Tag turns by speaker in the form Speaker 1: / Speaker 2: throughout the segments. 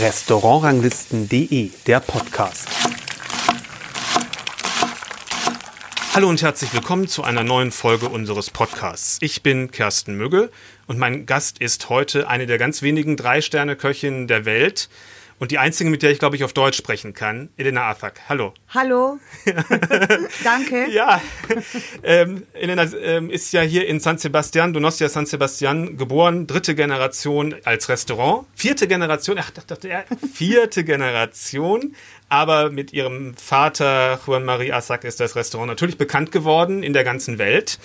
Speaker 1: Restaurantranglisten.de, der Podcast. Hallo und herzlich willkommen zu einer neuen Folge unseres Podcasts. Ich bin Kersten Mügge und mein Gast ist heute eine der ganz wenigen Drei-Sterne-Köchinnen der Welt und die einzige, mit der ich, glaube ich, auf Deutsch sprechen kann, Elena Athak. Hallo.
Speaker 2: Hallo. Danke.
Speaker 1: Ja, ähm, Elena ähm, ist ja hier in San Sebastian, Donostia San Sebastian, geboren, dritte Generation als Restaurant, vierte Generation, ach, dachte er, vierte Generation aber mit ihrem Vater Juan Marie Assac ist das Restaurant natürlich bekannt geworden in der ganzen Welt,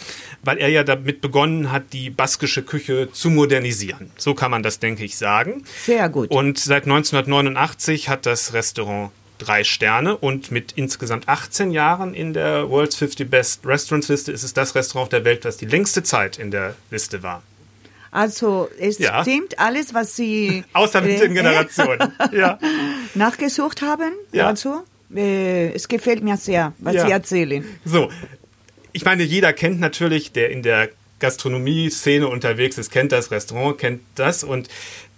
Speaker 1: weil er ja damit begonnen hat, die baskische Küche zu modernisieren. So kann man das, denke ich, sagen.
Speaker 2: Sehr gut.
Speaker 1: Und seit 1989 hat das Restaurant drei Sterne und mit insgesamt 18 Jahren in der World's 50 Best Restaurants Liste ist es das Restaurant auf der Welt, das die längste Zeit in der Liste war.
Speaker 2: Also es ja. stimmt alles, was Sie
Speaker 1: außer mit den Generationen ja.
Speaker 2: nachgesucht haben. Ja. Also äh, es gefällt mir sehr, was. Sie erzählen.
Speaker 1: So, ich meine, jeder kennt natürlich, der in der Gastronomie-Szene unterwegs ist, kennt das Restaurant, kennt das. Und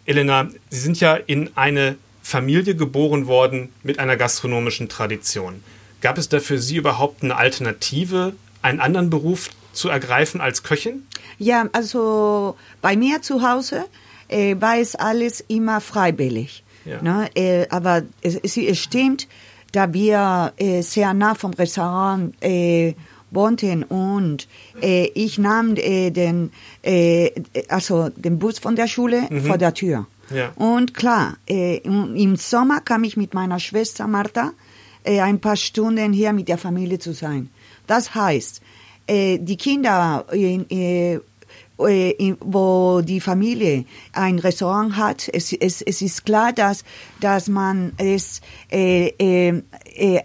Speaker 1: Elena, Sie sind ja in eine Familie geboren worden mit einer gastronomischen Tradition. Gab es da für Sie überhaupt eine Alternative, einen anderen Beruf zu ergreifen als Köchin?
Speaker 2: Ja, also bei mir zu Hause äh, war es alles immer freiwillig. Ja. Ne? Äh, aber es, es, stimmt, da wir äh, sehr nah vom Restaurant äh, wohnten und äh, ich nahm äh, den, also den Bus von der Schule mhm. vor der Tür. Ja. Und klar, im Sommer kam ich mit meiner Schwester Martha ein paar Stunden hier mit der Familie zu sein. Das heißt, die Kinder in, äh, wo die Familie ein Restaurant hat, es, es, es ist klar, dass, dass man es, äh, äh, äh,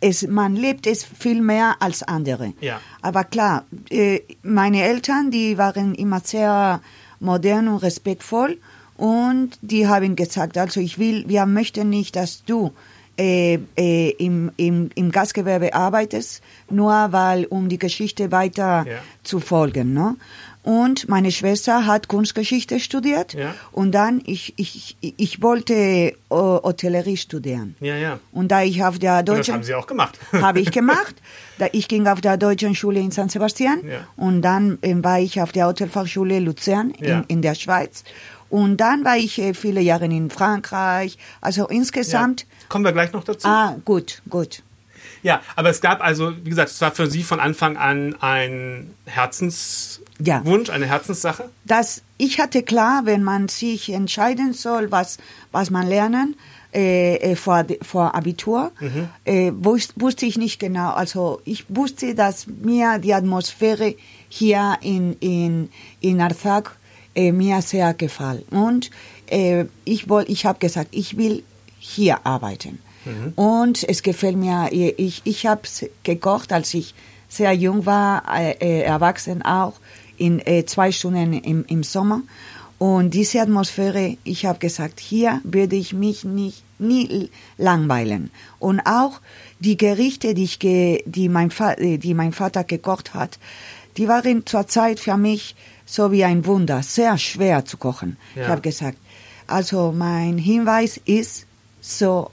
Speaker 2: es, man lebt es viel mehr als andere. Ja. Aber klar, äh, meine Eltern, die waren immer sehr modern und respektvoll und die haben gesagt, also ich will, wir möchten nicht, dass du äh, äh, im, im, im Gastgewerbe arbeitest, nur weil, um die Geschichte weiter ja. zu folgen. Ne? Und meine Schwester hat Kunstgeschichte studiert. Ja. Und dann, ich, ich, ich wollte Hotellerie studieren.
Speaker 1: Ja, ja.
Speaker 2: Und da ich auf der deutschen... Und das
Speaker 1: haben Sie auch gemacht.
Speaker 2: habe ich gemacht. Da ich ging auf der deutschen Schule in San Sebastian. Ja. Und dann äh, war ich auf der Hotelfachschule Luzern in, in der Schweiz. Und dann war ich äh, viele Jahre in Frankreich. Also insgesamt... Ja.
Speaker 1: Kommen wir gleich noch dazu.
Speaker 2: Ah, gut, gut.
Speaker 1: Ja, aber es gab also, wie gesagt, es war für Sie von Anfang an ein Herzens ja. Eine Herzenssache?
Speaker 2: Das, ich hatte klar, wenn man sich entscheiden soll, was, was man lernen, äh, äh vor, vor Abitur, mhm. äh, wusste, wusste ich nicht genau. Also ich wusste, dass mir die Atmosphäre hier in, in, in Arzak äh, mir sehr gefällt. Und äh, ich, ich habe gesagt, ich will hier arbeiten. Mhm. Und es gefällt mir, ich, ich habe gekocht, als ich sehr jung war, äh, äh erwachsen auch in äh, zwei Stunden im, im Sommer. Und diese Atmosphäre, ich habe gesagt, hier würde ich mich nicht nie langweilen. Und auch die Gerichte, die, ich ge, die, mein, äh, die mein Vater gekocht hat, die waren zur Zeit für mich so wie ein Wunder, sehr schwer zu kochen. Ja. Ich habe gesagt, also mein Hinweis ist, so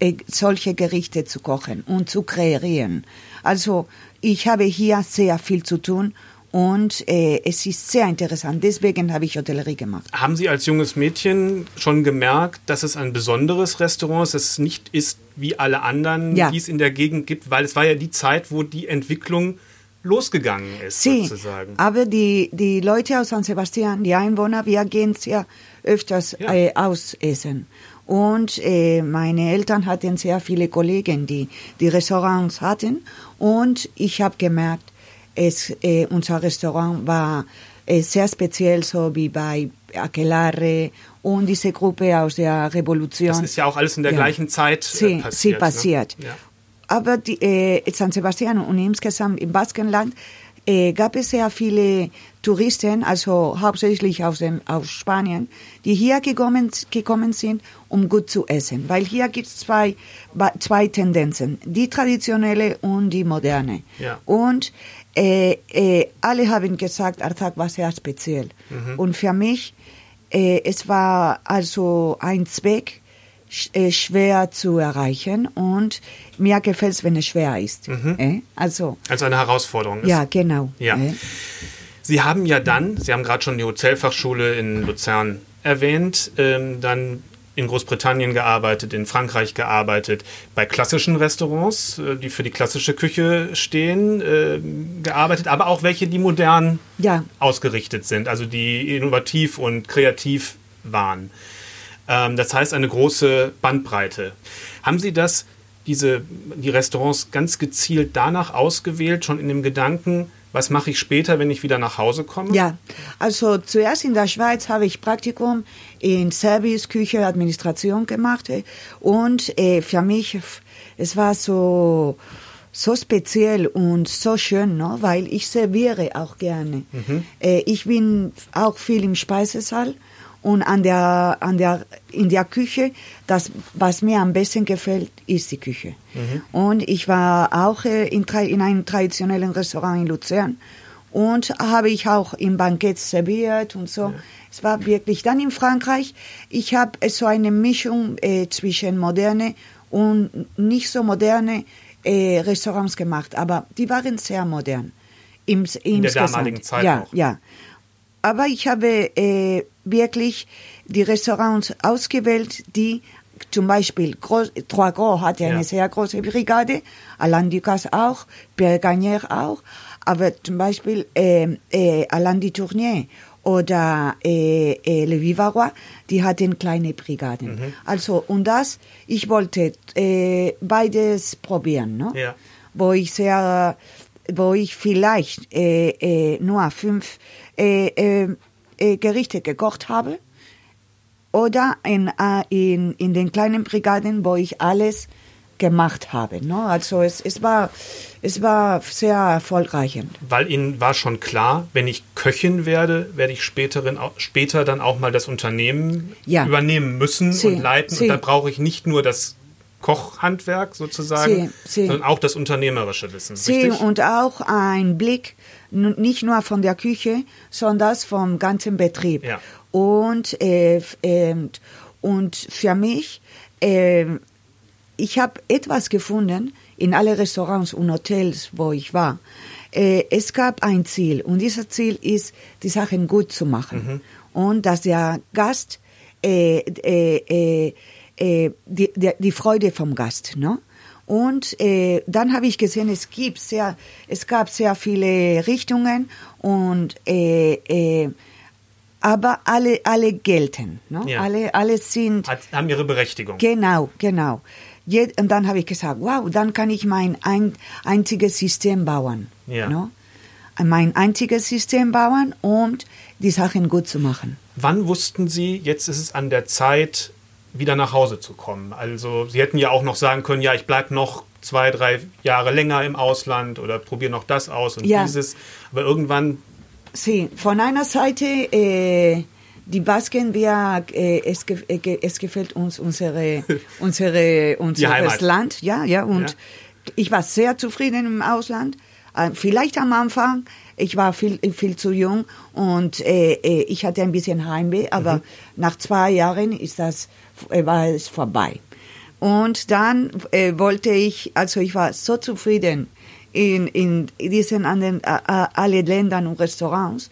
Speaker 2: äh, solche Gerichte zu kochen und zu kreieren. Also ich habe hier sehr viel zu tun und äh, es ist sehr interessant. Deswegen habe ich Hotellerie gemacht.
Speaker 1: Haben Sie als junges Mädchen schon gemerkt, dass es ein besonderes Restaurant ist, dass es nicht ist wie alle anderen, ja. die es in der Gegend gibt? Weil es war ja die Zeit, wo die Entwicklung losgegangen ist,
Speaker 2: sí,
Speaker 1: sozusagen.
Speaker 2: Aber die, die Leute aus San Sebastian, die Einwohner, wir gehen sehr öfters ja. äh, ausessen. Und äh, meine Eltern hatten sehr viele Kollegen, die die Restaurants hatten. Und ich habe gemerkt, es, äh, unser Restaurant war äh, sehr speziell, so wie bei Aquelarre und diese Gruppe aus der Revolution. Das
Speaker 1: ist ja auch alles in der ja. gleichen Zeit
Speaker 2: äh, sí, passiert. Sie passiert. Ne? Ja. Aber die, äh, San Sebastian und insgesamt im Baskenland äh, gab es sehr viele Touristen, also hauptsächlich aus, dem, aus Spanien, die hier gekommen, gekommen sind, um gut zu essen. Weil hier gibt es zwei, zwei Tendenzen, die traditionelle und die moderne. Ja. Und äh, äh, alle haben gesagt, Artak war sehr speziell. Mhm. Und für mich, äh, es war also ein Zweck, schwer zu erreichen und mir gefällt es, wenn es schwer ist.
Speaker 1: Mhm.
Speaker 2: Äh? Also,
Speaker 1: Also eine Herausforderung ist.
Speaker 2: ja, genau.
Speaker 1: Ja.
Speaker 2: Äh?
Speaker 1: Sie haben ja dann, Sie haben gerade schon die Hotelfachschule in Luzern erwähnt, ähm, dann in Großbritannien gearbeitet, in Frankreich gearbeitet, bei klassischen Restaurants, äh, die für die klassische Küche stehen, äh, gearbeitet, aber auch welche, die modern
Speaker 2: Ja.
Speaker 1: ausgerichtet sind, also die innovativ und kreativ waren. Ähm, das heißt eine große Bandbreite. Haben Sie das, diese, die Restaurants ganz gezielt danach ausgewählt, schon in dem Gedanken, was mache ich später, wenn ich wieder nach Hause komme?
Speaker 2: Ja, also zuerst in der Schweiz habe ich Praktikum in Service, Küche, Administration gemacht äh, und äh, für mich, es war so, so speziell und so schön, ne? weil ich serviere auch gerne. Äh, ich bin auch viel im Speisesaal und an der, an der, in der Küche, das, was mir am besten gefällt, ist die Küche. Und ich war auch äh, in, in einem traditionellen Restaurant in Luzern und habe ich auch im Bankett serviert und so. Es war wirklich dann in Frankreich. Ich habe äh, so eine Mischung äh, zwischen moderne und nicht so moderne äh, Restaurants gemacht, aber die waren sehr modern. Im,
Speaker 1: In der damaligen Zeit
Speaker 2: ja,
Speaker 1: auch.
Speaker 2: Ja, aber ich habe äh, wirklich die Restaurants ausgewählt, die zum Beispiel Gros, Trois Gros hatte eine
Speaker 1: Ja.
Speaker 2: sehr große Brigade, Alain Ducasse auch, Pierre Gagnère auch, aber zum Beispiel äh, äh, Alain Dutournier oder äh, äh, Le Vivarois, die hatten kleine Brigaden.
Speaker 1: Mhm.
Speaker 2: Also und das, ich wollte äh, beides probieren, ne?
Speaker 1: Ja.
Speaker 2: wo ich sehr, wo ich vielleicht äh, äh, nur fünf äh, äh, äh, Gerichte gekocht habe oder in, äh, in, in den kleinen Brigaden, wo ich alles gemacht habe. Ne? Also es, es, war, es war sehr erfolgreich.
Speaker 1: Weil Ihnen war schon klar, wenn ich Köchin werde, werde ich späterin, später dann auch mal das Unternehmen
Speaker 2: Ja.
Speaker 1: übernehmen müssen
Speaker 2: Sie,
Speaker 1: und leiten.
Speaker 2: Sie.
Speaker 1: Und da brauche ich nicht nur das Kochhandwerk sozusagen,
Speaker 2: Sie, Sie.
Speaker 1: sondern auch das unternehmerische Wissen.
Speaker 2: Sie
Speaker 1: richtig?
Speaker 2: und auch ein Blick nicht nur von der Küche, sondern das vom ganzen Betrieb.
Speaker 1: Ja.
Speaker 2: Und, äh, ähm, und für mich, äh, ich habe etwas gefunden in alle Restaurants und Hotels, wo ich war. Äh, es gab ein Ziel und dieses Ziel ist, die Sachen gut zu machen und dass der Gast äh, die, die, die Freude vom Gast, ne? Und äh, dann habe ich gesehen, es gibt sehr, es gab sehr viele Richtungen und äh, äh, aber alle alle gelten, ne?
Speaker 1: Ja.
Speaker 2: Alle alle sind
Speaker 1: Hat, haben ihre Berechtigung.
Speaker 2: Genau, genau. Je- Und dann habe ich gesagt, wow, dann kann ich mein ein, einziges System bauen.
Speaker 1: Ja.
Speaker 2: No? Mein einziges System bauen, um die Sachen gut zu machen.
Speaker 1: Wann wussten Sie, jetzt ist es an der Zeit, wieder nach Hause zu kommen? Also Sie hätten ja auch noch sagen können, ja, ich bleibe noch zwei, drei Jahre länger im Ausland oder probiere noch das aus und
Speaker 2: Ja.
Speaker 1: dieses. Aber irgendwann,
Speaker 2: Sie, von einer Seite, äh, die Basken, wir, äh, es, äh, es gefällt uns unsere, unsere, unseres. Land, ja, ja, und
Speaker 1: Ja.
Speaker 2: ich war sehr zufrieden im Ausland. Äh, vielleicht am Anfang, ich war viel, viel zu jung und äh, äh, ich hatte ein bisschen Heimweh, aber nach zwei Jahren ist das, äh, war es vorbei. Und dann äh, wollte ich, also ich war so zufrieden in, in diesen anderen, äh, alle Ländern und Restaurants.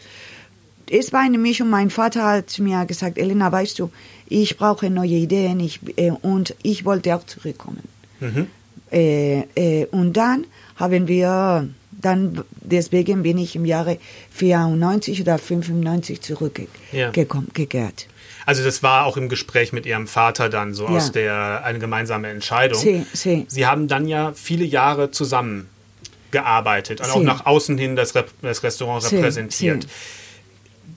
Speaker 2: Es war eine Mischung. Mein Vater hat mir gesagt, Elena, weißt du, ich brauche neue Ideen ich, äh, und ich wollte auch zurückkommen. Äh, äh, und dann haben wir, dann deswegen bin ich im Jahre 94 oder 95
Speaker 1: Ja. Also das war auch im Gespräch mit Ihrem Vater dann so
Speaker 2: Ja.
Speaker 1: aus der, eine gemeinsame Entscheidung.
Speaker 2: Sie, sie.
Speaker 1: Sie haben dann ja viele Jahre zusammen gearbeitet und auch
Speaker 2: Sie.
Speaker 1: nach außen hin das, Rep das Restaurant repräsentiert.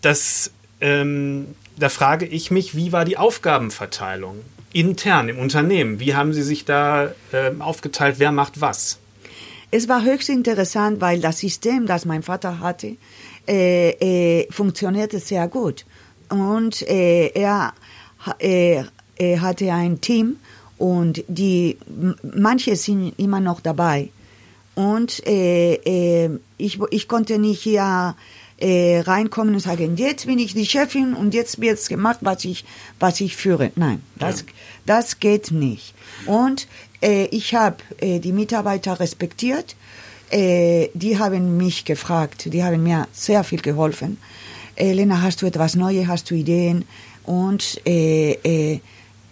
Speaker 1: Das, ähm, da frage ich mich, wie war die Aufgabenverteilung intern im Unternehmen? Wie haben Sie sich da ähm, aufgeteilt? Wer macht was?
Speaker 2: Es war höchst interessant, weil das System, das mein Vater hatte, äh, äh, funktionierte sehr gut. Und äh, er, äh, er hatte ein Team und die manche sind immer noch dabei. Und äh, äh, ich, ich konnte nicht hier äh, reinkommen und sagen, jetzt bin ich die Chefin und jetzt wird es gemacht, was ich, was ich führe. Nein, das, ja. das geht nicht. Und äh, ich habe die Mitarbeiter respektiert. Die haben mich gefragt, die haben mir sehr viel geholfen. Äh, Lena, hast du etwas Neues, hast du Ideen? Und äh, äh,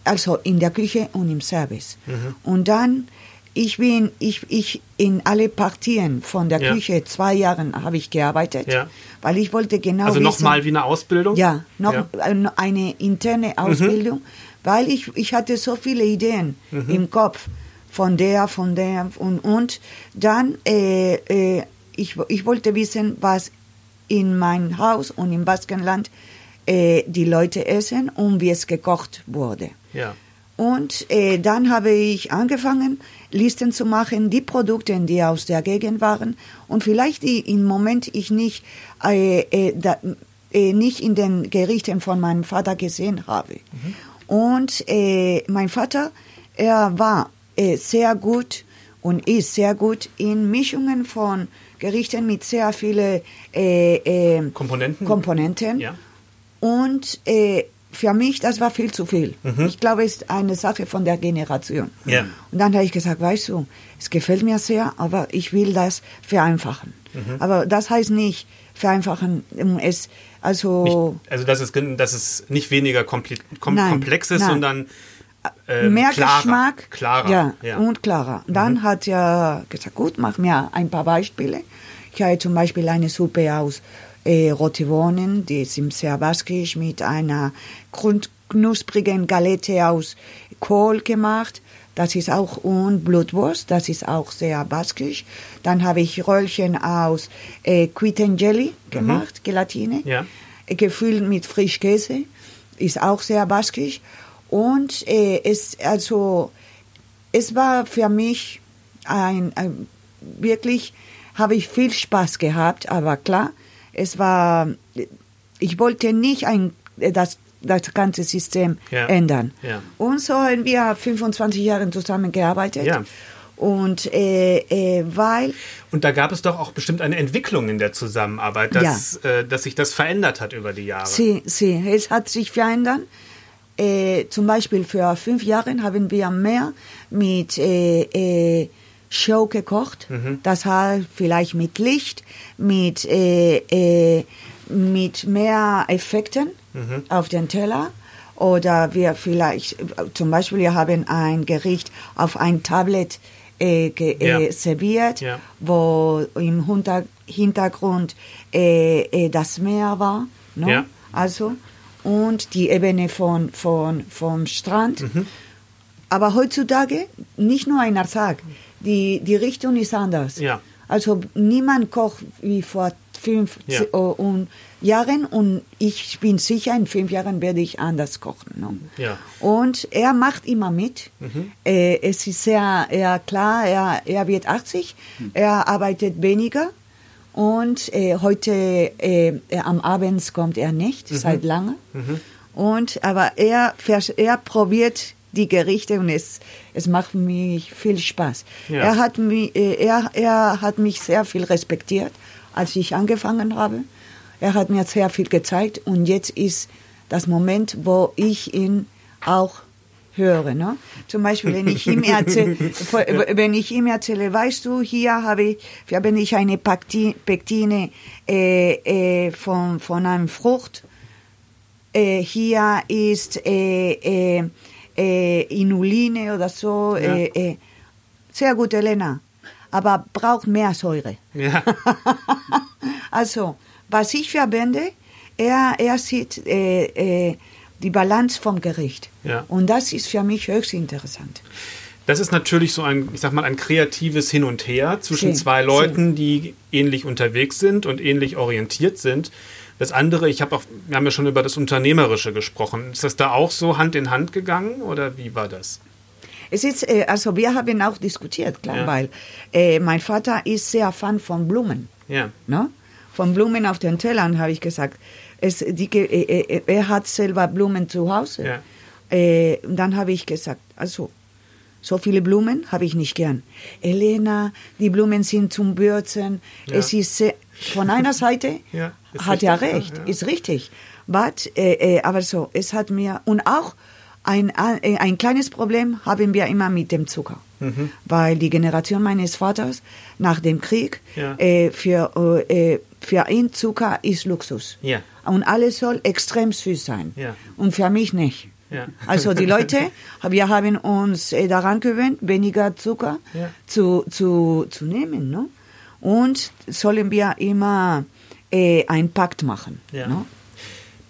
Speaker 2: also in der Küche und im Service. Mhm. Und dann ich bin, ich, ich in alle Partien von der ja. Küche zwei Jahren habe ich gearbeitet, ja. weil ich wollte genau.
Speaker 1: Also nochmal wie eine Ausbildung?
Speaker 2: Ja, noch ja. eine interne mhm. Ausbildung, mhm. weil ich, ich hatte so viele Ideen mhm. im Kopf von der, von der und, und dann äh, äh, ich, ich wollte wissen, was in meinem Haus und im Baskenland äh, die Leute essen und wie es gekocht wurde.
Speaker 1: Ja.
Speaker 2: Und äh, dann habe ich angefangen, Listen zu machen, die Produkte, die aus der Gegend waren und vielleicht die im Moment ich nicht, äh, äh, da, äh, nicht in den Gerichten von meinem Vater gesehen habe. Mhm. Und äh, mein Vater, er war sehr gut und ist sehr gut in Mischungen von Gerichten mit sehr vielen äh, äh,
Speaker 1: Komponenten.
Speaker 2: Komponenten.
Speaker 1: Ja.
Speaker 2: Und äh, für mich, das war viel zu viel. Mhm. Ich glaube, es ist eine Sache von der Generation.
Speaker 1: Ja.
Speaker 2: Und dann habe ich gesagt, weißt du, es gefällt mir sehr, aber ich will das vereinfachen. Mhm. Aber das heißt nicht vereinfachen, es also
Speaker 1: nicht, also dass es dass es nicht weniger komple kom nein, komplex ist, nein. sondern
Speaker 2: äh, mehr klarer, Geschmack,
Speaker 1: klarer,
Speaker 2: ja, ja. und klarer. Dann mhm. hat er gesagt, gut, mach mir ein paar Beispiele. Ich habe zum Beispiel eine Suppe aus äh, rote Bohnen, die sind sehr baskisch, mit einer knusprigen Galette aus Kohl gemacht. Das ist auch und Blutwurst, das ist auch sehr baskisch. Dann habe ich Röllchen aus äh, Jelly mhm. gemacht, mhm. Gelatine,
Speaker 1: ja.
Speaker 2: Äh, gefüllt mit Frischkäse, ist auch sehr baskisch. Und äh, es also es war für mich ein, ein wirklich habe ich viel Spaß gehabt, aber klar, es war, ich wollte nicht ein, das, das ganze System ja. ändern.
Speaker 1: Ja.
Speaker 2: Und so haben wir 25 Jahre zusammengearbeitet.
Speaker 1: Ja.
Speaker 2: Und äh, äh, weil.
Speaker 1: Und da gab es doch auch bestimmt eine Entwicklung in der Zusammenarbeit, dass, ja. äh, dass sich das verändert hat über die Jahre.
Speaker 2: Sie, sie, es hat sich verändert. Äh, zum Beispiel für fünf Jahre haben wir mehr mit äh, äh, Show gekocht. Mhm. Das heißt vielleicht mit Licht, mit, äh, äh, mit mehr Effekten mhm. auf den Teller. Oder wir vielleicht, zum Beispiel, wir haben ein Gericht auf ein Tablet äh, ge, ja. serviert,
Speaker 1: ja.
Speaker 2: wo im Hintergrund das Meer war. No?
Speaker 1: Ja.
Speaker 2: Also, und die Ebene von, von, vom Strand. Mhm. Aber heutzutage nicht nur ein Tag die, die Richtung ist anders.
Speaker 1: Ja.
Speaker 2: Also niemand kocht wie vor fünf ja. und Jahren und ich bin sicher, in fünf Jahren werde ich anders kochen. Ne?
Speaker 1: Ja.
Speaker 2: Und er macht immer mit. Mhm. Äh, es ist sehr, er, klar, er, er wird 80, mhm. er arbeitet weniger und äh, heute äh, am Abend kommt er nicht, mhm. seit lange. Mhm. Und, aber er, er probiert die Gerichte und es, es macht mich viel Spaß. Ja. Er, hat mich, äh, er, er hat mich sehr viel respektiert, als ich angefangen habe. Er hat mir sehr viel gezeigt und jetzt ist das Moment, wo ich ihn auch höre. Ne? Zum Beispiel, wenn ich ihm erzähle, wenn ich ihm erzähle, weißt du, hier habe ich, habe ich eine Pektine äh, äh, von, von einem Frucht. Äh, hier ist äh, äh, äh, Inuline oder so. Ja. Äh, sehr gut, Elena. Aber braucht mehr Säure.
Speaker 1: Ja.
Speaker 2: also, was ich verbinde, er, er sieht die Balance vom Gericht.
Speaker 1: Ja.
Speaker 2: Und das ist für mich höchst interessant.
Speaker 1: Das ist natürlich so ein, ich sag mal, ein kreatives Hin und Her zwischen sí, zwei Leuten, sí. die ähnlich unterwegs sind und ähnlich orientiert sind. Das andere, ich habe auch, wir haben ja schon über das Unternehmerische gesprochen. Ist das da auch so Hand in Hand gegangen oder wie war das?
Speaker 2: Es ist, äh, also wir haben auch diskutiert, klar, ja. weil äh, mein Vater ist sehr Fan von Blumen.
Speaker 1: Ja.
Speaker 2: Ne? Von Blumen auf den Tellern, habe ich gesagt. Es, die, äh, äh, er hat selber Blumen zu Hause.
Speaker 1: Ja.
Speaker 2: Äh, dann habe ich gesagt, also so viele Blumen habe ich nicht gern. Elena, die Blumen sind zum Bürzen. Ja. Es ist sehr, von einer Seite
Speaker 1: Ja,
Speaker 2: hat er recht,
Speaker 1: ja,
Speaker 2: ist richtig. But, äh, äh, aber so, es hat mir, und auch ein, äh, ein kleines Problem haben wir immer mit dem Zucker.
Speaker 1: Mhm.
Speaker 2: Weil die Generation meines Vaters nach dem Krieg,
Speaker 1: Ja.
Speaker 2: äh, für, äh, für ihn Zucker ist Luxus.
Speaker 1: Ja.
Speaker 2: Und alles soll extrem süß sein.
Speaker 1: Ja.
Speaker 2: Und für mich nicht.
Speaker 1: Ja.
Speaker 2: Also die Leute, wir haben uns äh, daran gewöhnt, weniger Zucker
Speaker 1: Ja.
Speaker 2: zu, zu, zu nehmen. Ne? Und sollen wir immer äh, einen Pakt machen.
Speaker 1: Ja.
Speaker 2: Ne?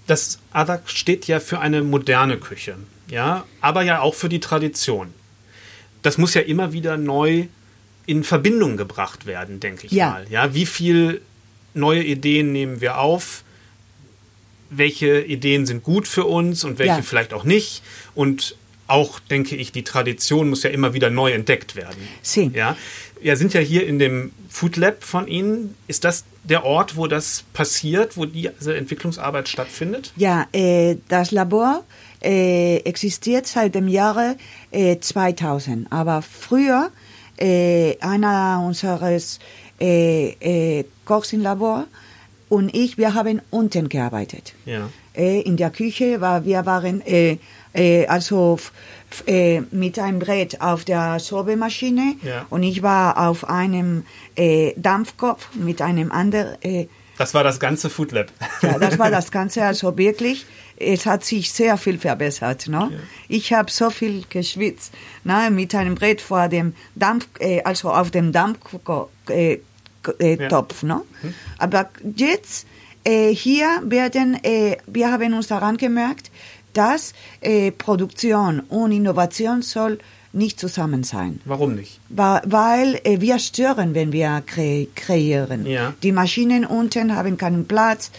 Speaker 1: Das Adak steht ja für eine moderne Küche, ja, aber ja auch für die Tradition. Das muss ja immer wieder neu in Verbindung gebracht werden, denke ich
Speaker 2: Ja.
Speaker 1: mal. Ja, wie viel neue Ideen nehmen wir auf? Welche Ideen sind gut für uns und welche
Speaker 2: Ja.
Speaker 1: vielleicht auch nicht? Und auch, denke ich, die Tradition muss ja immer wieder neu entdeckt werden.
Speaker 2: Sie.
Speaker 1: Ja, wir sind ja hier in dem Food Lab von Ihnen. Ist das der Ort, wo das passiert, wo diese Entwicklungsarbeit stattfindet?
Speaker 2: Ja, äh, das Labor äh, existiert seit dem Jahre äh, 2000. Aber früher, äh, einer unseres äh, äh, Kochs im Labor und ich, wir haben unten gearbeitet.
Speaker 1: Ja.
Speaker 2: Äh, in der Küche, war, wir waren äh, äh, also äh, mit einem Brett auf der Sorbemaschine
Speaker 1: Ja.
Speaker 2: und ich war auf einem äh, Dampfkopf mit einem anderen äh,
Speaker 1: Das war das ganze Food Lab.
Speaker 2: ja, das war das Ganze, also wirklich, es hat sich sehr viel verbessert. Ne? Ich habe so viel geschwitzt ne? mit einem Brett vor dem Dampf, also auf dem Dampftopf. Äh, äh,
Speaker 1: Ja.
Speaker 2: Topf, ne? Aber jetzt, äh, hier werden, äh, wir haben uns daran gemerkt, dass äh, Produktion und Innovation soll nicht zusammen sein.
Speaker 1: Warum nicht?
Speaker 2: Wa- Weil äh, wir stören, wenn wir kre kreieren.
Speaker 1: Ja.
Speaker 2: Die Maschinen unten haben keinen Platz.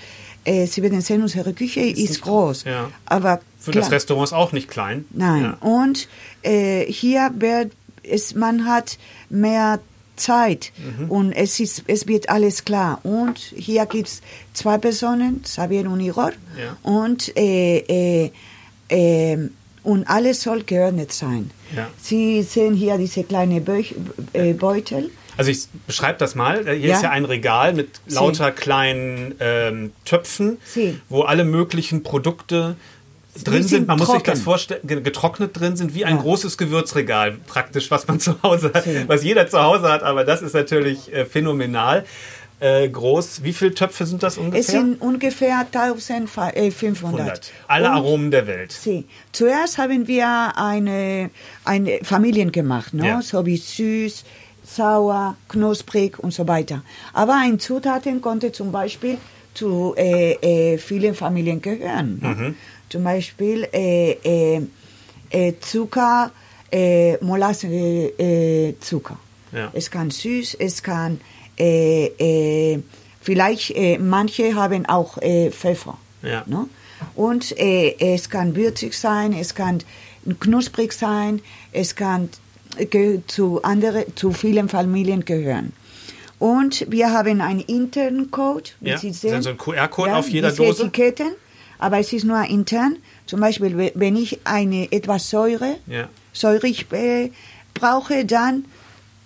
Speaker 2: Äh, Sie werden sehen, unsere Küche ist,
Speaker 1: nicht-
Speaker 2: groß.
Speaker 1: ja.
Speaker 2: Aber
Speaker 1: Für
Speaker 2: klar,
Speaker 1: das Restaurant ist auch nicht klein.
Speaker 2: Nein.
Speaker 1: Ja.
Speaker 2: Und äh, hier wird es, man hat mehr Zeit
Speaker 1: Mhm.
Speaker 2: und es, ist, es wird alles klar. Und hier gibt es zwei Personen, Xavier und Igor.
Speaker 1: Ja.
Speaker 2: Und, äh, äh, äh, und alles soll geordnet sein.
Speaker 1: Ja.
Speaker 2: Sie sehen hier diese kleine Beuch, äh, Beutel.
Speaker 1: Also ich beschreibe das mal. Hier
Speaker 2: Ja.
Speaker 1: ist ja ein Regal mit
Speaker 2: Sie.
Speaker 1: lauter kleinen ähm, Töpfen,
Speaker 2: Sie.
Speaker 1: wo alle möglichen Produkte drin
Speaker 2: sind.
Speaker 1: Man muss sich das
Speaker 2: trocken.
Speaker 1: vorstellen, ge- getrocknet drin sind, wie ein
Speaker 2: Ja.
Speaker 1: großes Gewürzregal praktisch, was man zu Hause hat,
Speaker 2: Sie.
Speaker 1: was jeder zu Hause hat, aber das ist natürlich äh, phänomenal äh, groß. Wie viele Töpfe sind das ungefähr?
Speaker 2: Es sind ungefähr 1500.
Speaker 1: 100. Alle Aromen der Welt.
Speaker 2: Sie. Zuerst haben wir eine, eine Familien gemacht, ne?
Speaker 1: Ja.
Speaker 2: so wie süß, sauer, knusprig und so weiter. Aber ein Zutaten konnte zum Beispiel zu äh, äh, vielen Familien gehören.
Speaker 1: Mhm.
Speaker 2: Zum Beispiel äh, äh, äh, Zucker, äh, Molasse, äh, äh, Zucker.
Speaker 1: Ja.
Speaker 2: Es kann süß, es kann vielleicht manche haben auch Pfeffer.
Speaker 1: Ja.
Speaker 2: Ne? Und es kann würzig sein, es kann knusprig sein, es kann zu andere, zu vielen Familien gehören. Und wir haben einen internen Code, wie
Speaker 1: Ja,
Speaker 2: Sie sehen.
Speaker 1: so ein QR-Code auf jeder Dose.
Speaker 2: Etiketten, aber es ist nur intern. Zum Beispiel, we- wenn ich eine etwas Säure,
Speaker 1: Ja.
Speaker 2: säurig äh, brauche, dann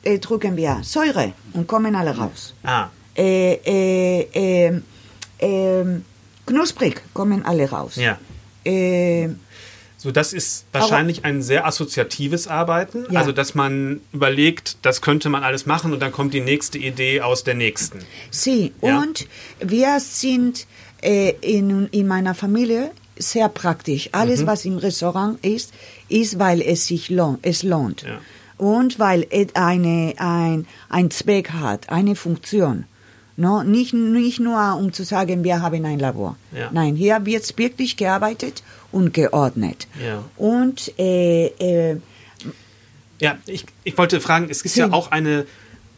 Speaker 2: äh, drücken wir Säure und kommen alle raus
Speaker 1: Ah,
Speaker 2: äh, äh, äh, äh, knusprig kommen alle raus.
Speaker 1: ja.
Speaker 2: Äh,
Speaker 1: So, das ist wahrscheinlich ein sehr assoziatives Arbeiten.
Speaker 2: Ja.
Speaker 1: Also, dass man überlegt, das könnte man alles machen und dann kommt die nächste Idee aus der nächsten.
Speaker 2: sie,
Speaker 1: Ja.
Speaker 2: und wir sind äh, in, in meiner Familie sehr praktisch.
Speaker 1: Mhm.
Speaker 2: Alles, was im Restaurant ist, ist, weil es sich lohnt. Es lohnt.
Speaker 1: Ja.
Speaker 2: Und weil es eine, ein, ein Zweck hat, eine Funktion. No, nicht, nicht nur, um zu sagen, wir haben ein Labor.
Speaker 1: Ja.
Speaker 2: Nein, hier wird wirklich gearbeitet und geordnet.
Speaker 1: Ja.
Speaker 2: Und äh, äh,
Speaker 1: Ja, ich, ich wollte fragen, es ist
Speaker 2: Sie-
Speaker 1: ja auch eine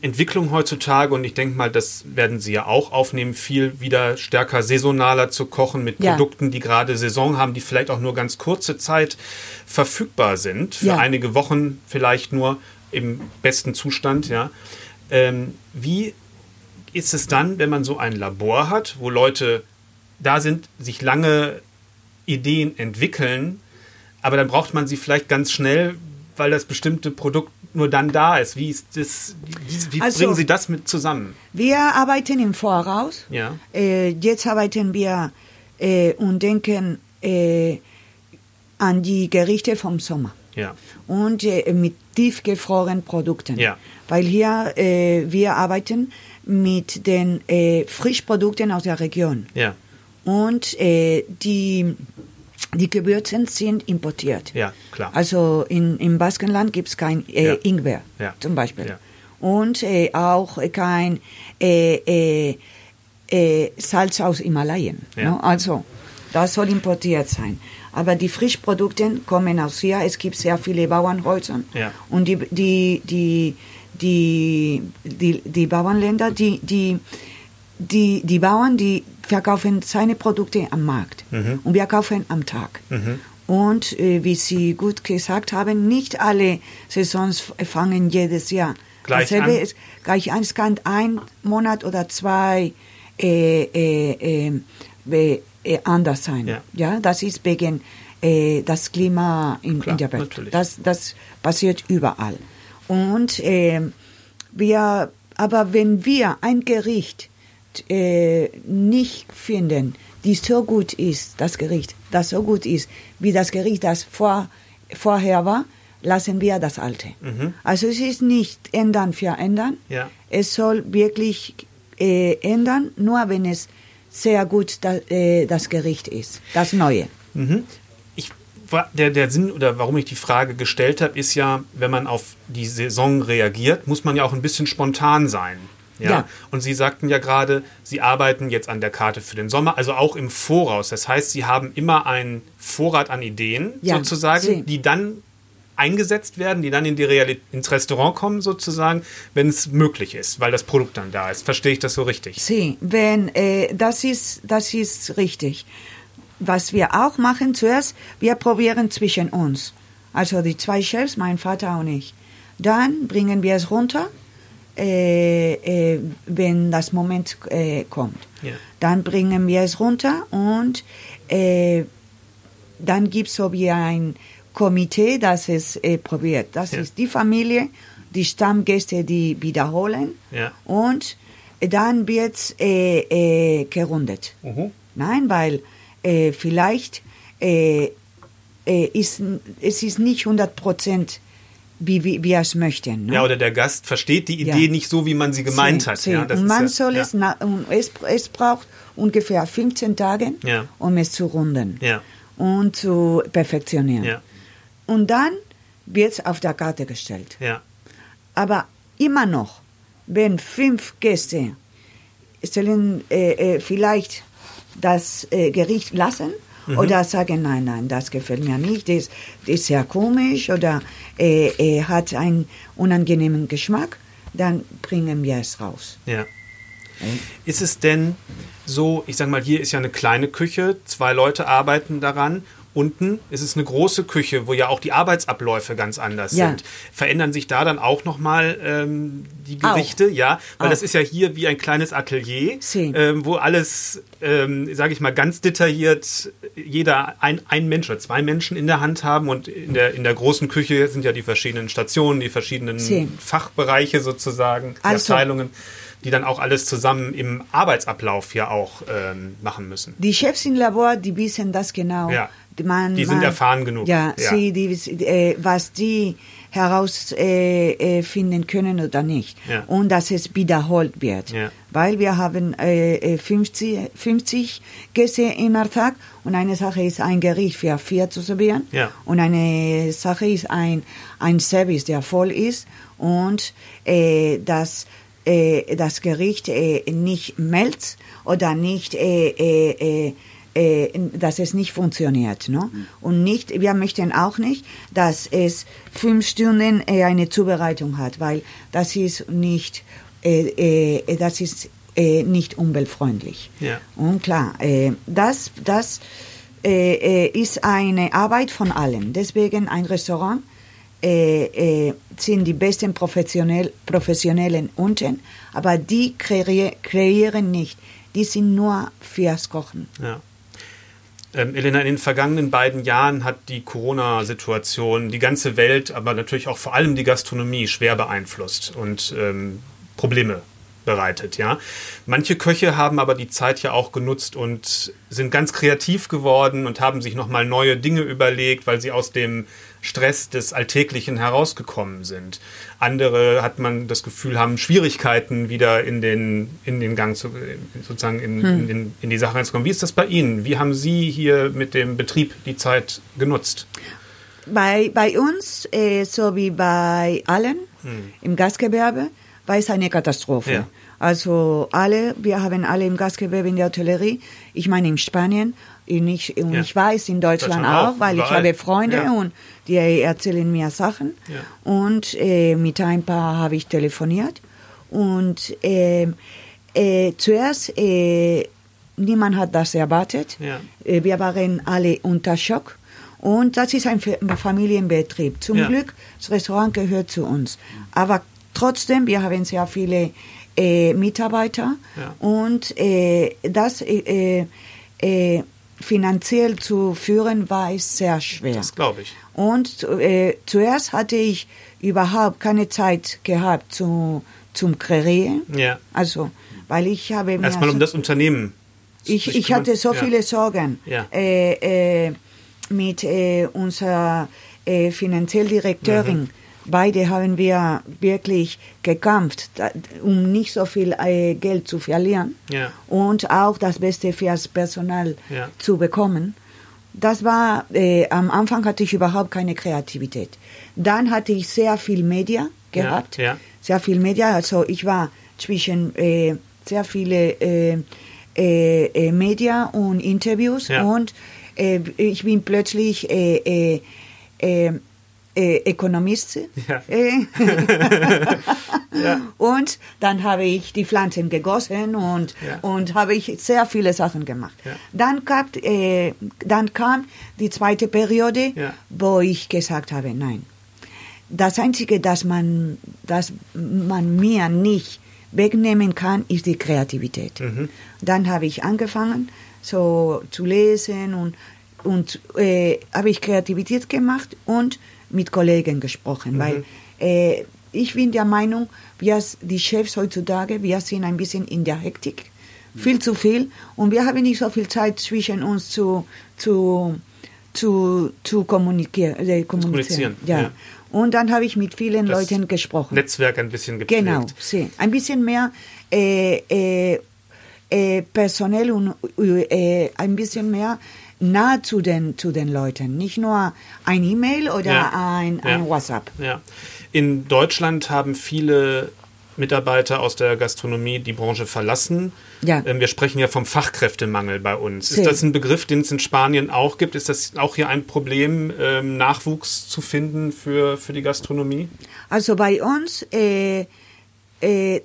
Speaker 1: Entwicklung heutzutage und ich denke mal, das werden Sie ja auch aufnehmen, viel wieder stärker saisonaler zu kochen mit
Speaker 2: Ja.
Speaker 1: Produkten, die gerade Saison haben, die vielleicht auch nur ganz kurze Zeit verfügbar sind, für
Speaker 2: Ja.
Speaker 1: einige Wochen vielleicht nur im besten Zustand, ja. Ähm, wie ist es dann, wenn man so ein Labor hat, wo Leute da sind, sich lange Ideen entwickeln, aber dann braucht man sie vielleicht ganz schnell, weil das bestimmte Produkt nur dann da ist. Wie, ist das, wie,
Speaker 2: Also-
Speaker 1: bringen Sie das mit zusammen?
Speaker 2: Wir arbeiten im Voraus.
Speaker 1: Ja.
Speaker 2: Äh, jetzt arbeiten wir äh, und denken äh, an die Gerichte vom Sommer
Speaker 1: Ja.
Speaker 2: und äh, mit tiefgefrorenen Produkten.
Speaker 1: Ja.
Speaker 2: Weil hier äh, wir arbeiten mit den äh, Frischprodukten aus der Region.
Speaker 1: Ja.
Speaker 2: Und die, die Gewürze sind importiert.
Speaker 1: Ja, klar.
Speaker 2: Also in, im Baskenland gibt es kein äh,
Speaker 1: Ja.
Speaker 2: Ingwer
Speaker 1: Ja.
Speaker 2: zum Beispiel.
Speaker 1: Ja.
Speaker 2: Und äh, auch kein äh, äh, äh, Salz aus Himalayen. Ne? Also das soll importiert sein. Aber die Frischprodukte kommen aus hier. Es gibt sehr viele Bauernhäuser. Und die, die, die, die, die, die Bauernländer, die, die, die, die Bauern, die verkaufen seine Produkte am Markt.
Speaker 1: Mhm.
Speaker 2: Und wir kaufen am Tag. Und äh, wie Sie gut gesagt haben, nicht alle Saisons fangen jedes Jahr.
Speaker 1: Gleich an?
Speaker 2: ist gleich an. Es kann ein Monat oder zwei äh, äh, äh, be- äh, anders sein.
Speaker 1: Ja.
Speaker 2: das ist wegen äh, das Klima in,
Speaker 1: Klar,
Speaker 2: in der Welt.
Speaker 1: natürlich.
Speaker 2: Das, das passiert überall. Und äh, wir, aber wenn wir ein Gericht äh, nicht finden, die so gut ist, das Gericht, das so gut ist, wie das Gericht, das vor, vorher war, lassen wir das alte. Also es ist nicht ändern für ändern.
Speaker 1: Ja.
Speaker 2: Es soll wirklich äh, ändern, nur wenn es sehr gut da, äh, das Gericht ist, das Neue.
Speaker 1: Mhm. Ich, der, der Sinn oder warum ich die Frage gestellt habe, ist ja, wenn man auf die Saison reagiert, muss man ja auch ein bisschen spontan sein. Ja?
Speaker 2: Ja.
Speaker 1: Und Sie sagten ja gerade, Sie arbeiten jetzt an der Karte für den Sommer, also auch im Voraus. Das heißt, Sie haben immer einen Vorrat an Ideen
Speaker 2: Ja,
Speaker 1: sozusagen,
Speaker 2: Sie-
Speaker 1: die dann eingesetzt werden, die dann in die Realität, ins Restaurant kommen sozusagen, wenn es möglich ist, weil das Produkt dann da ist. Verstehe ich das so richtig?
Speaker 2: Sie, wenn, äh, das, ist, das ist richtig. Was wir auch machen zuerst, wir probieren zwischen uns. Also die zwei Chefs, mein Vater und ich. Dann bringen wir es runter, äh, äh, wenn das Moment äh, kommt.
Speaker 1: Ja.
Speaker 2: Dann bringen wir es runter und äh, dann gibt es so wie ein Komitee, das es äh, probiert. Das
Speaker 1: Ja.
Speaker 2: ist die Familie, die Stammgäste, die wiederholen
Speaker 1: Ja.
Speaker 2: und dann wird es äh, gerundet.
Speaker 1: Mhm.
Speaker 2: Nein, weil vielleicht ist, es ist nicht 100 Prozent, wie wie wir es möchten. Ne?
Speaker 1: Ja, oder der Gast versteht die Idee
Speaker 2: Ja.
Speaker 1: nicht so, wie man sie gemeint
Speaker 2: Sie-
Speaker 1: hat.
Speaker 2: Sie.
Speaker 1: Ja,
Speaker 2: und man
Speaker 1: ja,
Speaker 2: soll es, na, und es, es braucht ungefähr 15 Tage,
Speaker 1: Ja.
Speaker 2: um es zu runden
Speaker 1: Ja.
Speaker 2: und zu perfektionieren.
Speaker 1: Ja.
Speaker 2: Und dann wird es auf der Karte gestellt.
Speaker 1: Ja.
Speaker 2: Aber immer noch, wenn fünf Gäste sollen äh, äh, vielleicht das äh, Gericht lassen oder sagen, nein, nein, das gefällt mir nicht, das, das ist sehr komisch oder äh, äh, hat einen unangenehmen Geschmack, dann bringen wir es raus.
Speaker 1: Ja. Ist es denn so, ich sag mal, hier ist ja eine kleine Küche, zwei Leute arbeiten daran. Unten ist es eine große Küche, wo ja auch die Arbeitsabläufe ganz anders
Speaker 2: Ja.
Speaker 1: sind. Verändern sich da dann auch nochmal ähm, die
Speaker 2: Auch.
Speaker 1: Gerichte? Ja, weil
Speaker 2: Auch.
Speaker 1: das ist ja hier wie ein kleines Atelier, ähm, wo alles, ähm, sage ich mal, ganz detailliert jeder ein, ein Mensch oder zwei Menschen in der Hand haben und in der, in der großen Küche sind ja die verschiedenen Stationen, die verschiedenen
Speaker 2: Sie.
Speaker 1: Fachbereiche sozusagen, die
Speaker 2: Also-
Speaker 1: Abteilungen die dann auch alles zusammen im Arbeitsablauf ja auch ähm, machen müssen.
Speaker 2: Die Chefs im Labor, die wissen das genau.
Speaker 1: Ja.
Speaker 2: Man,
Speaker 1: Die sind
Speaker 2: man,
Speaker 1: erfahren genug.
Speaker 2: Ja,
Speaker 1: Ja.
Speaker 2: Sie, die, äh, was die herausfinden äh, äh, können oder nicht.
Speaker 1: Ja.
Speaker 2: Und dass es wiederholt wird.
Speaker 1: Ja.
Speaker 2: Weil wir haben äh, äh, 50, 50 Gäste immer Tag und eine Sache ist ein Gericht für vier zu servieren
Speaker 1: Ja.
Speaker 2: und eine Sache ist ein, ein Service, der voll ist und äh, dass äh, das Gericht nicht meldet oder nicht dass es nicht funktioniert. Ne? Und nicht, wir möchten auch nicht, dass es fünf Stunden äh, eine Zubereitung hat, weil das ist nicht, äh, äh, das ist äh, nicht umweltfreundlich.
Speaker 1: Ja.
Speaker 2: Und klar, äh, das, das äh, äh, ist eine Arbeit von allen. Deswegen ein Restaurant äh, äh, sind die besten Professionell, Professionellen unten, aber die kreier, kreieren nicht. Die sind nur fürs Kochen.
Speaker 1: Ja. Ähm, Elena, in den vergangenen beiden Jahren hat die Corona-Situation die ganze Welt, aber natürlich auch vor allem die Gastronomie schwer beeinflusst und ähm, Probleme bereitet, ja. Manche Köche haben aber die Zeit ja auch genutzt und sind ganz kreativ geworden und haben sich nochmal neue Dinge überlegt, weil sie aus dem Stress des Alltäglichen herausgekommen sind. Andere hat man das Gefühl, haben Schwierigkeiten, wieder in den, in den Gang zu, sozusagen in, hm. in, in die Sache reinzukommen. Wie ist das bei Ihnen? Wie haben Sie hier mit dem Betrieb die Zeit genutzt?
Speaker 2: Bei, bei uns, äh, so wie bei allen hm. im Gastgewerbe, war es eine Katastrophe. Ja. Also alle, wir haben alle im Gastgewerbe in der Hotellerie, ich meine in Spanien, und ich, und ja. ich weiß in Deutschland, auch, weil überall. ich habe Freunde ja. und die erzählen mir Sachen. Ja. Und äh, mit ein paar habe ich telefoniert. Und äh, äh, zuerst, äh, niemand hat das erwartet. Äh, wir waren alle unter Schock. Und das ist ein Familienbetrieb. Zum Glück, das Restaurant gehört zu uns. Aber trotzdem, wir haben sehr viele äh, Mitarbeiter und das finanziell zu führen, war es sehr schwer.
Speaker 1: Das glaube ich.
Speaker 2: Und äh, zuerst hatte ich überhaupt keine Zeit gehabt zu, zum Kreieren. Ja. Also, weil ich habe
Speaker 1: mir... Erstmal um das Unternehmen.
Speaker 2: Ich, ich hatte so ja. viele Sorgen ja. äh, äh, mit äh, unserer äh, Finanzielldirekteurin. Mhm Beide haben wir wirklich gekämpft, um nicht so viel äh, Geld zu verlieren ja. und auch das Beste fürs Personal ja. zu bekommen. Das war, äh, am Anfang hatte ich überhaupt keine Kreativität. Dann hatte ich sehr viel Media gehabt, ja, sehr viel Media. Also ich war zwischen äh, sehr viele äh, äh, äh Media und Interviews und ich bin plötzlich äh, Ökonomist. Ja. Äh. ja. Und dann habe ich die Pflanzen gegossen und, ja. und habe ich sehr viele Sachen gemacht. Dann, gab, äh, dann kam die zweite Periode, wo ich gesagt habe, nein, das Einzige, das man, das man mir nicht wegnehmen kann, ist die Kreativität. Mhm. Dann habe ich angefangen, so zu lesen und, und äh, habe ich Kreativität gemacht und mit Kollegen gesprochen, mhm. weil äh, ich bin der Meinung, wir, die Chefs heutzutage, wir sind ein bisschen in der Hektik, viel zu viel und wir haben nicht so viel Zeit zwischen uns zu, zu, zu, zu kommunizieren. Äh, kommunizieren. Ja. ja. Und dann habe ich mit vielen das Leuten gesprochen.
Speaker 1: Netzwerk ein bisschen gepflegt.
Speaker 2: Genau, sí. ein bisschen mehr äh, äh, äh personell und äh, ein bisschen mehr nah zu den, zu den Leuten. Nicht nur ein E-Mail oder ja. ein, ein ja. WhatsApp.
Speaker 1: Ja. In Deutschland haben viele Mitarbeiter aus der Gastronomie die Branche verlassen. Ja. Ähm, wir sprechen ja vom Fachkräftemangel bei uns. Ist das ein Begriff, den es in Spanien auch gibt? Ist das auch hier ein Problem, ähm, Nachwuchs zu finden für, für die Gastronomie?
Speaker 2: Also bei uns, äh, äh,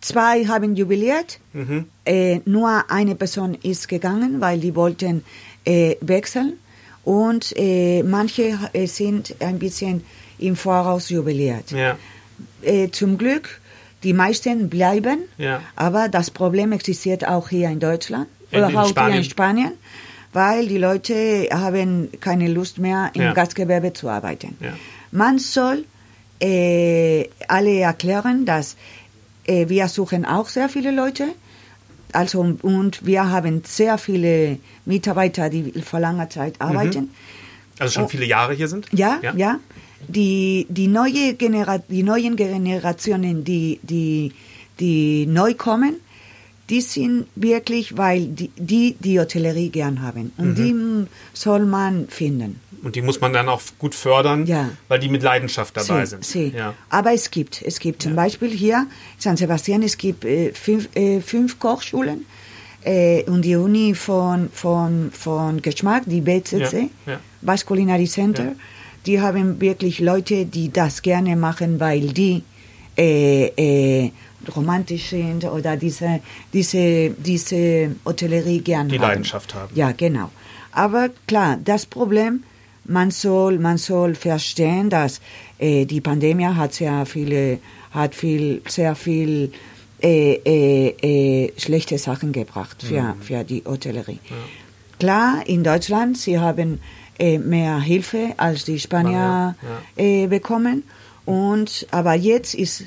Speaker 2: zwei haben jubiliert, mhm. äh, nur eine Person ist gegangen, weil die wollten äh, wechseln und äh, manche äh, sind ein bisschen im Voraus jubiliert. Ja. Äh, zum Glück, die meisten bleiben, ja. aber das Problem existiert auch hier in Deutschland oder in, auch hier in Spanien, weil die Leute haben keine Lust mehr im ja. Gastgewerbe zu arbeiten. Ja. Man soll äh, alle erklären, dass wir suchen auch sehr viele Leute, also, und wir haben sehr viele Mitarbeiter, die vor langer Zeit mhm. arbeiten.
Speaker 1: Also schon oh. viele Jahre hier sind?
Speaker 2: Ja, ja. ja. Die, die, neue Genera die neuen Generationen, die, die, die neu kommen, die sind wirklich, weil die die, die Hotellerie gern haben. Und mhm. die soll man finden.
Speaker 1: Und die muss man dann auch gut fördern, ja. weil die mit Leidenschaft dabei sí, sind.
Speaker 2: Sí. Ja. Aber es gibt, es gibt zum Beispiel hier in San Sebastian, es gibt äh, fünf, äh, fünf Kochschulen äh, und die Uni von, von, von Geschmack, die BCC, ja. Basque Culinary Center, die haben wirklich Leute, die das gerne machen, weil die äh, äh, romantisch sind oder diese, diese, diese Hotellerie gern
Speaker 1: die
Speaker 2: haben.
Speaker 1: Die Leidenschaft haben.
Speaker 2: Ja, genau. Aber klar, das Problem man soll, man soll verstehen, dass äh, die Pandemie hat sehr viele, hat viel, sehr viel äh, äh, äh schlechte Sachen gebracht für, mhm. für die Hotellerie. Ja. Klar, in Deutschland, sie haben äh, mehr Hilfe als die Spanier ja. äh, bekommen. Und, aber jetzt ist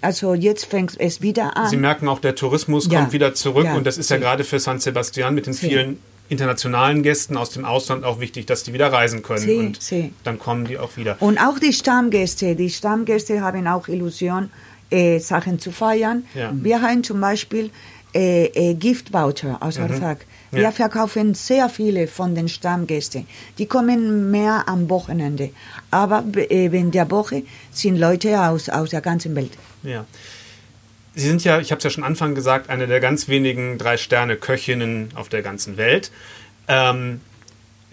Speaker 2: also jetzt fängt es wieder an.
Speaker 1: Sie merken auch, der Tourismus ja. kommt wieder zurück ja. und das ist ja gerade für San Sebastian mit den vielen internationalen Gästen aus dem Ausland auch wichtig, dass die wieder reisen können
Speaker 2: sí,
Speaker 1: und
Speaker 2: sí.
Speaker 1: dann kommen die auch wieder.
Speaker 2: Und auch die Stammgäste, die Stammgäste haben auch Illusion, äh, Sachen zu feiern. Ja. Wir haben zum Beispiel äh, äh, Gift-Voucher aus mhm. Wir ja. verkaufen sehr viele von den Stammgästen. Die kommen mehr am Wochenende. Aber äh, in der Woche sind Leute aus, aus der ganzen Welt.
Speaker 1: Ja. Sie sind ja, ich habe es ja schon Anfang gesagt, eine der ganz wenigen Drei-Sterne-Köchinnen auf der ganzen Welt. Ähm,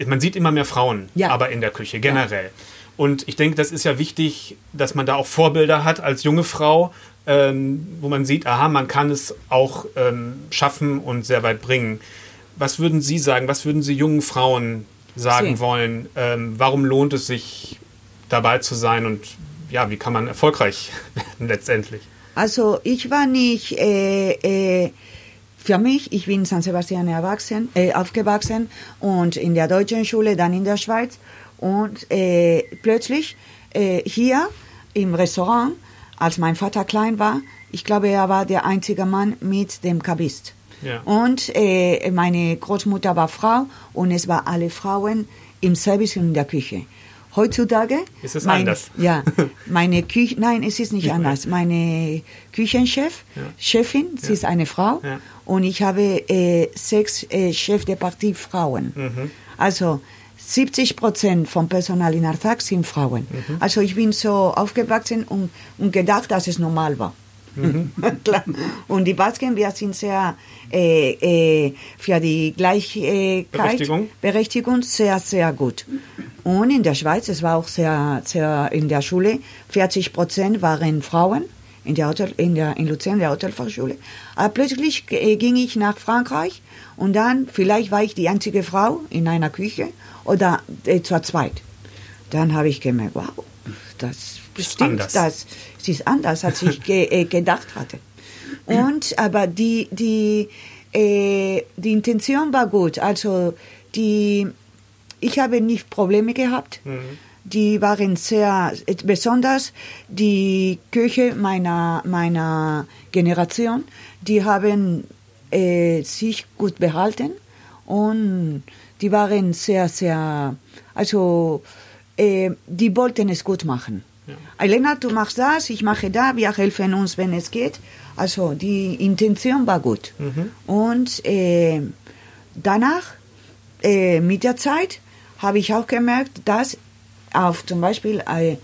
Speaker 1: man sieht immer mehr Frauen, ja. aber in der Küche generell. Ja. Und ich denke, das ist ja wichtig, dass man da auch Vorbilder hat als junge Frau, ähm, wo man sieht, aha, man kann es auch ähm, schaffen und sehr weit bringen. Was würden Sie sagen, was würden Sie jungen Frauen sagen Sie. wollen? Ähm, warum lohnt es sich, dabei zu sein und ja, wie kann man erfolgreich werden letztendlich?
Speaker 2: Also ich war nicht, äh, äh, für mich, ich bin in San Sebastian erwachsen, äh, aufgewachsen und in der deutschen Schule, dann in der Schweiz und äh, plötzlich äh, hier im Restaurant, als mein Vater klein war, ich glaube, er war der einzige Mann mit dem Kabist. Ja. Und äh, meine Großmutter war Frau und es waren alle Frauen im Service und in der Küche. Heutzutage
Speaker 1: ist es mein, anders.
Speaker 2: Ja, meine Küche, nein, es ist nicht anders. Meine Küchenchef, ja. Chefin, sie ja. ist eine Frau ja. und ich habe äh, sechs äh, Chef de Partie Frauen. Mhm. Also 70 Prozent vom Personal in Artag sind Frauen. Mhm. Also ich bin so aufgewachsen und, und gedacht, dass es normal war. Mhm. und die Basken, wir sind sehr äh, äh, für die Gleichheit, Berechtigung. Berechtigung sehr, sehr gut. Und in der Schweiz, es war auch sehr, sehr in der Schule, 40 Prozent waren Frauen in der Hotel, in der in Luzern der Hotelfachschule. Aber plötzlich äh, ging ich nach Frankreich und dann vielleicht war ich die einzige Frau in einer Küche oder äh, zur zweit. Dann habe ich gemerkt, wow, das stimmt, anders. das ist anders, als ich ge, äh, gedacht hatte. Und aber die die äh, die Intention war gut, also die ich habe nicht Probleme gehabt. Mhm. Die waren sehr, besonders die Köche meiner, meiner Generation, die haben äh, sich gut behalten und die waren sehr, sehr, also äh, die wollten es gut machen. Ja. Elena, du machst das, ich mache da, wir helfen uns, wenn es geht. Also die Intention war gut. Mhm. Und äh, danach, äh, mit der Zeit, habe ich auch gemerkt, dass auf zum Beispiel äh,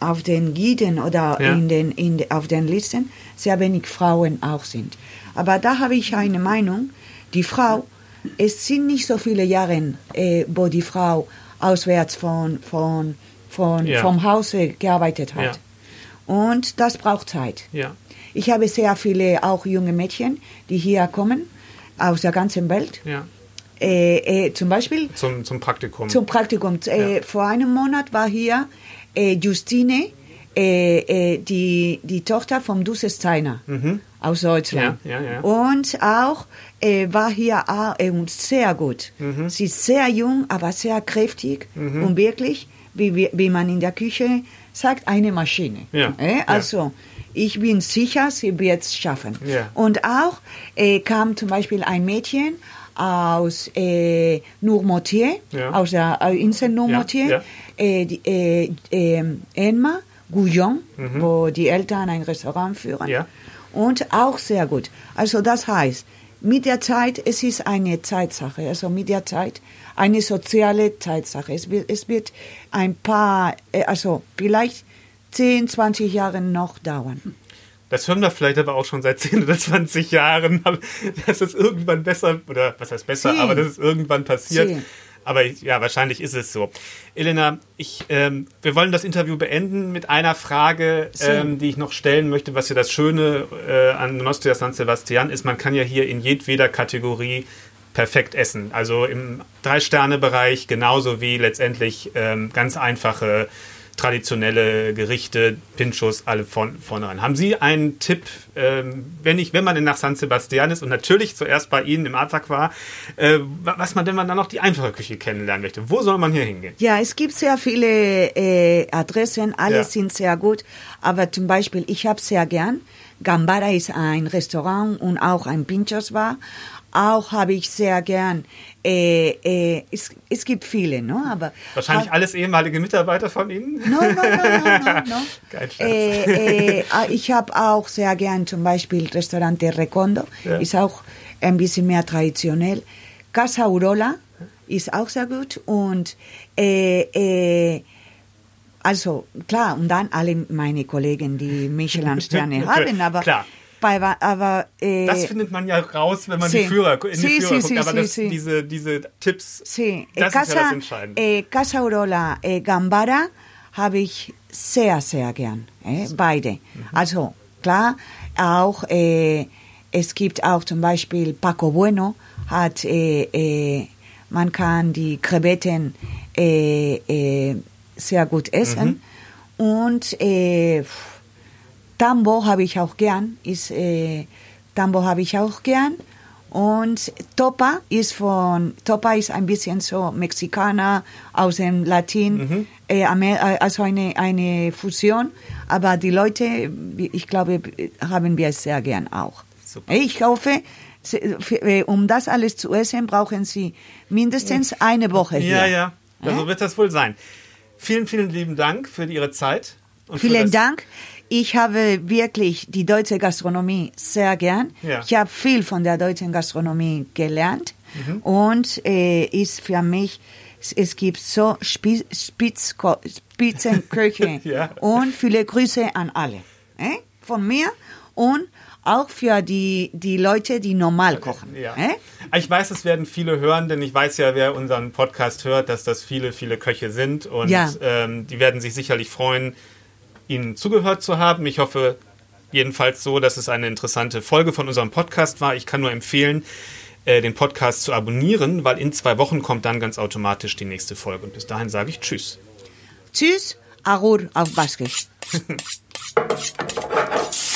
Speaker 2: auf den Guiden oder ja. in den, in, auf den Listen sehr wenig Frauen auch sind. Aber da habe ich eine Meinung, die Frau, es sind nicht so viele Jahre, äh, wo die Frau auswärts von, von, von, ja. vom Hause gearbeitet hat. Ja. Und das braucht Zeit. Ich habe sehr viele auch junge Mädchen, die hier kommen, aus der ganzen Welt. Äh, äh, zum Beispiel.
Speaker 1: Zum, zum Praktikum.
Speaker 2: Zum Praktikum. Äh, ja. vor einem Monat war hier äh, Justine, äh, die, die Tochter vom Dusse Steiner mhm. aus Deutschland. Ja, ja, Und auch war hier und sehr gut. Mhm. Sie ist sehr jung, aber sehr kräftig mhm. und wirklich, wie, wie man in der Küche sagt, eine Maschine. also ich bin sicher, sie wird es schaffen. Und auch kam zum Beispiel ein Mädchen aus äh, Nourmoutier, ja. aus der äh, Insel Nourmoutier, ja, ja. äh, die, äh, äh, Enma Gouillon, mhm. wo die Eltern ein Restaurant führen. Ja. Und auch sehr gut. Also das heißt, mit der Zeit, es ist eine Zeitsache, also mit der Zeit eine soziale Zeitsache. Es wird, es wird ein paar, äh, also vielleicht 10, 20 Jahre noch dauern.
Speaker 1: Das hören wir vielleicht aber auch schon seit 10 oder 20 Jahren, dass es irgendwann besser, oder was heißt besser, sí. aber dass es irgendwann passiert. Sí. Aber ja, wahrscheinlich ist es so. Elena, ich, ähm, wir wollen das Interview beenden mit einer Frage, ähm, die ich noch stellen möchte, was ja das Schöne äh, an Nostria San Sebastian ist. Man kann ja hier in jedweder Kategorie perfekt essen. Also im Drei-Sterne-Bereich genauso wie letztendlich ähm, ganz einfache traditionelle Gerichte, Pinchos, alle von vornherein. Haben Sie einen Tipp, ähm, wenn ich, wenn man nach San Sebastian ist und natürlich zuerst bei Ihnen im Atak war, äh, was man, wenn man dann noch die einfache Küche kennenlernen möchte? Wo soll man hier hingehen?
Speaker 2: Ja, es gibt sehr viele äh, Adressen, alle ja. sind sehr gut, aber zum Beispiel, ich habe sehr gern Gambara ist ein Restaurant und auch ein Pinchos war. Auch habe ich sehr gern. Äh, äh, es, es gibt viele, ne? Aber
Speaker 1: wahrscheinlich alles ehemalige Mitarbeiter von Ihnen.
Speaker 2: No, no, no, no, no, no. Kein Scherz. Äh, äh, ah, ich habe auch sehr gern zum Beispiel Restaurante Recondo, ja. ist auch ein bisschen mehr traditionell. Casa Urola ist auch sehr gut und äh, also klar, und dann alle meine Kollegen, die Michelin-Sterne haben, aber
Speaker 1: klar.
Speaker 2: Bei, aber,
Speaker 1: äh, das findet man ja raus, wenn man sí. die Führer, in sí, die Führer sí, guckt. aber das, diese, diese Tipps,
Speaker 2: sí.
Speaker 1: das
Speaker 2: Casa,
Speaker 1: ist ja das Entscheidende.
Speaker 2: Äh, Casa Aurola, äh, Gambara habe ich sehr, sehr gern. Äh, beide. Mhm. Also klar, auch äh, es gibt auch zum Beispiel Paco Bueno, hat äh, äh, man kann die Krevetten äh, äh, sehr gut essen. Mhm. Und Tambo habe ich auch gern. Ist, äh, Tambo habe ich auch gern. Und Topa ist von, Topa ist ein bisschen so Mexikaner aus dem Latin, mhm. äh, äh also eine, eine Fusion. Aber die Leute, ich glaube, haben wir es sehr gern auch. Super. Ich hoffe, äh, um das alles zu essen, brauchen Sie mindestens eine Woche hier.
Speaker 1: Ja, ja, so also wird das wohl sein. Vielen, vielen lieben Dank für Ihre Zeit.
Speaker 2: vielen Dank. Ich habe wirklich die deutsche Gastronomie sehr gern. Ja. Ich habe viel von der deutschen Gastronomie gelernt mhm. und äh, ist für mich es gibt so Spitz, Spitzenköche ja. und viele Grüße an alle äh? von mir und auch für die, die Leute, die normal kochen.
Speaker 1: Ja. Äh? Ich weiß, es werden viele hören, denn ich weiß ja, wer unseren Podcast hört, dass das viele, viele Köche sind. Und ja. ähm, die werden sich sicherlich freuen, Ihnen zugehört zu haben. Ich hoffe jedenfalls so, dass es eine interessante Folge von unserem Podcast war. Ich kann nur empfehlen, äh, den Podcast zu abonnieren, weil in zwei Wochen kommt dann ganz automatisch die nächste Folge. Und bis dahin sage ich Tschüss.
Speaker 2: Tschüss, Arur auf Baskisch.